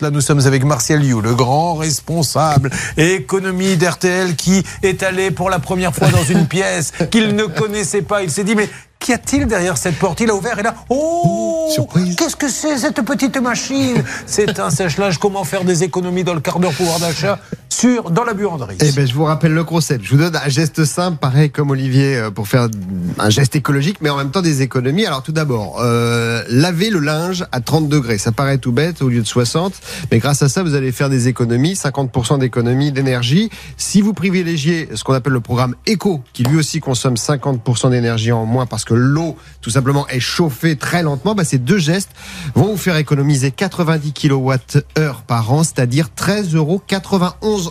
Là, nous sommes avec Martial You, le grand responsable économie d'RTL, qui est allé pour la première fois dans une pièce qu'il ne connaissait pas. Il s'est dit, mais Qu'y a-t-il derrière cette porte? Il a ouvert et là, oh Surprise Qu'est-ce que c'est cette petite machine? C'est un sèche-linge. Comment faire des économies dans le quart d'heure pouvoir d'achat? Sur, dans la buanderie Eh ben, je vous rappelle le concept. Je vous donne un geste simple, pareil comme Olivier, euh, pour faire un geste écologique, mais en même temps des économies. Alors tout d'abord, euh, laver le linge à 30 degrés. Ça paraît tout bête au lieu de 60, mais grâce à ça, vous allez faire des économies, 50% d'économies d'énergie. Si vous privilégiez ce qu'on appelle le programme Eco, qui lui aussi consomme 50% d'énergie en moins parce que l'eau, tout simplement, est chauffée très lentement, bah, ces deux gestes vont vous faire économiser 90 kWh par an, c'est-à-dire 13,91 euros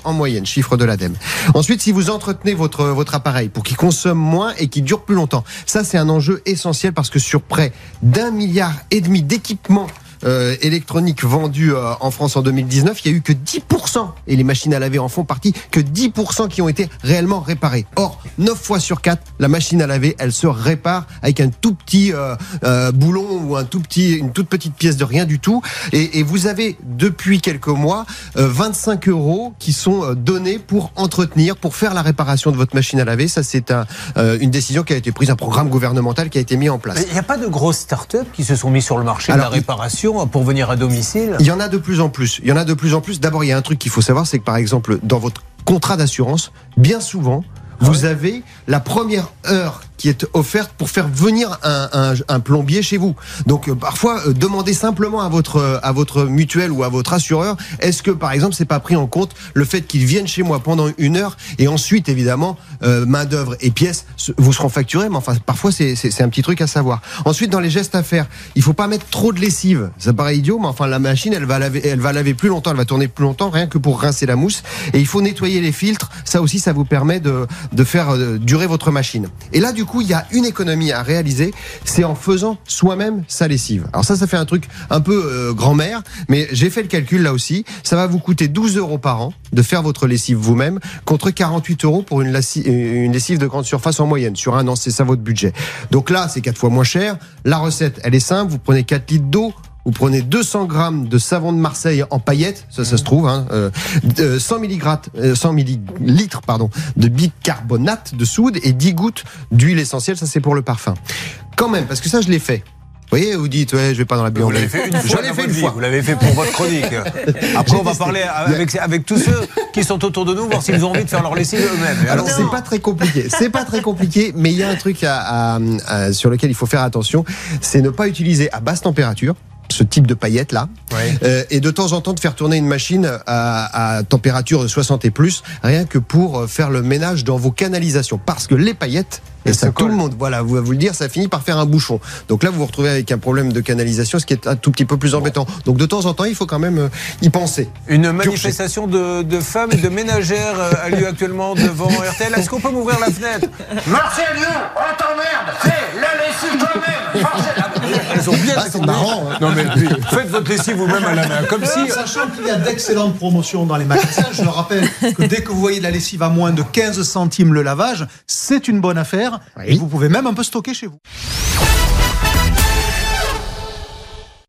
en moyenne, chiffre de l'ADEME. Ensuite, si vous entretenez votre, votre appareil pour qu'il consomme moins et qu'il dure plus longtemps, ça c'est un enjeu essentiel parce que sur près d'un milliard et demi d'équipements euh, électroniques vendus euh, en France en 2019, il y a eu que 10%, et les machines à laver en font partie, que 10% qui ont été réellement réparées. Or, 9 fois sur 4, la machine à laver, elle se répare avec un tout petit euh, boulon ou un tout petit, une toute petite pièce de rien du tout. Et, et vous avez depuis quelques mois 25 euros qui sont donnés pour entretenir, pour faire la réparation de votre machine à laver. Ça, c'est un, une décision qui a été prise, un programme gouvernemental qui a été mis en place. Il n'y a pas de grosses start-up qui se sont mis sur le marché de la réparation pour venir à domicile Il y en a de plus en plus. Il y en a de plus en plus. D'abord, il y a un truc qu'il faut savoir, c'est que par exemple, dans votre contrat d'assurance, bien souvent, vous ah avez la première heure qui est offerte pour faire venir un, plombier chez vous. Donc euh, parfois, euh, demandez simplement à votre à votre mutuelle ou à votre assureur, est-ce que par exemple c'est pas pris en compte le fait qu'il vienne chez moi pendant une heure et ensuite évidemment euh, main d'œuvre et pièces vous seront facturés, mais enfin parfois c'est un petit truc à savoir. Ensuite dans les gestes à faire, il faut pas mettre trop de lessive. Ça paraît idiot, mais enfin la machine elle va laver elle va laver plus longtemps, elle va tourner plus longtemps rien que pour rincer la mousse. Et il faut nettoyer les filtres. Ça aussi ça vous permet de de faire durer votre machine. Et là du coup il y a une économie à réaliser, c'est en faisant soi-même sa lessive. Alors ça, ça fait un truc un peu euh, grand-mère, mais j'ai fait le calcul là aussi. Ça va vous coûter 12 euros par an de faire votre lessive vous-même, contre 48 euros pour une, lessive, une lessive de grande surface en moyenne. Sur un an, c'est ça votre budget. Donc là, c'est quatre fois moins cher. La recette, elle est simple. Vous prenez 4 litres d'eau, vous prenez 200 grammes de savon de Marseille en paillettes, ça, ça se trouve, hein, euh, 100 milligrammes, 100 millilitres, pardon, de bicarbonate de soude et 10 gouttes d'huile essentielle, ça c'est pour le parfum. Quand même, parce que ça je l'ai fait. Vous voyez, vous dites, ouais, je vais pas dans la buanderie. Vous l'avez fait une fois. Je l'ai fait une fois. Vous l'avez fait pour votre chronique. Après, on va parler avec, avec tous ceux qui sont autour de nous, voir s'ils ont envie de faire leur lessive eux-mêmes. Alors, c'est pas très compliqué. C'est pas très compliqué, mais il y a un truc à, à, sur lequel il faut faire attention. C'est ne pas utiliser à basse température ce type de paillettes là, euh, et de temps en temps de faire tourner une machine à, à, température de 60 et plus, rien que pour euh, faire le ménage dans vos canalisations, parce que les paillettes et ça, tout le monde, voilà, vous va vous le dire, ça finit par faire un bouchon. Donc là, vous vous retrouvez avec un problème de canalisation, ce qui est un tout petit peu plus embêtant. Donc de temps en temps, il faut quand même euh, y penser. Une manifestation de, de, femmes et de ménagères a lieu actuellement devant RTL. Est-ce qu'on peut m'ouvrir la fenêtre? Marcel, on t'emmerde Fais la lessive toi-même elles ont bien. Ah, c'est marrant. Hein. Non, mais faites votre lessive vous-même à la main. Comme si. Sachant qu'il y a d'excellentes promotions dans les magasins, je le rappelle que dès que vous voyez la lessive à moins de 15 centimes le lavage, c'est une bonne affaire. Et vous pouvez même un peu stocker chez vous.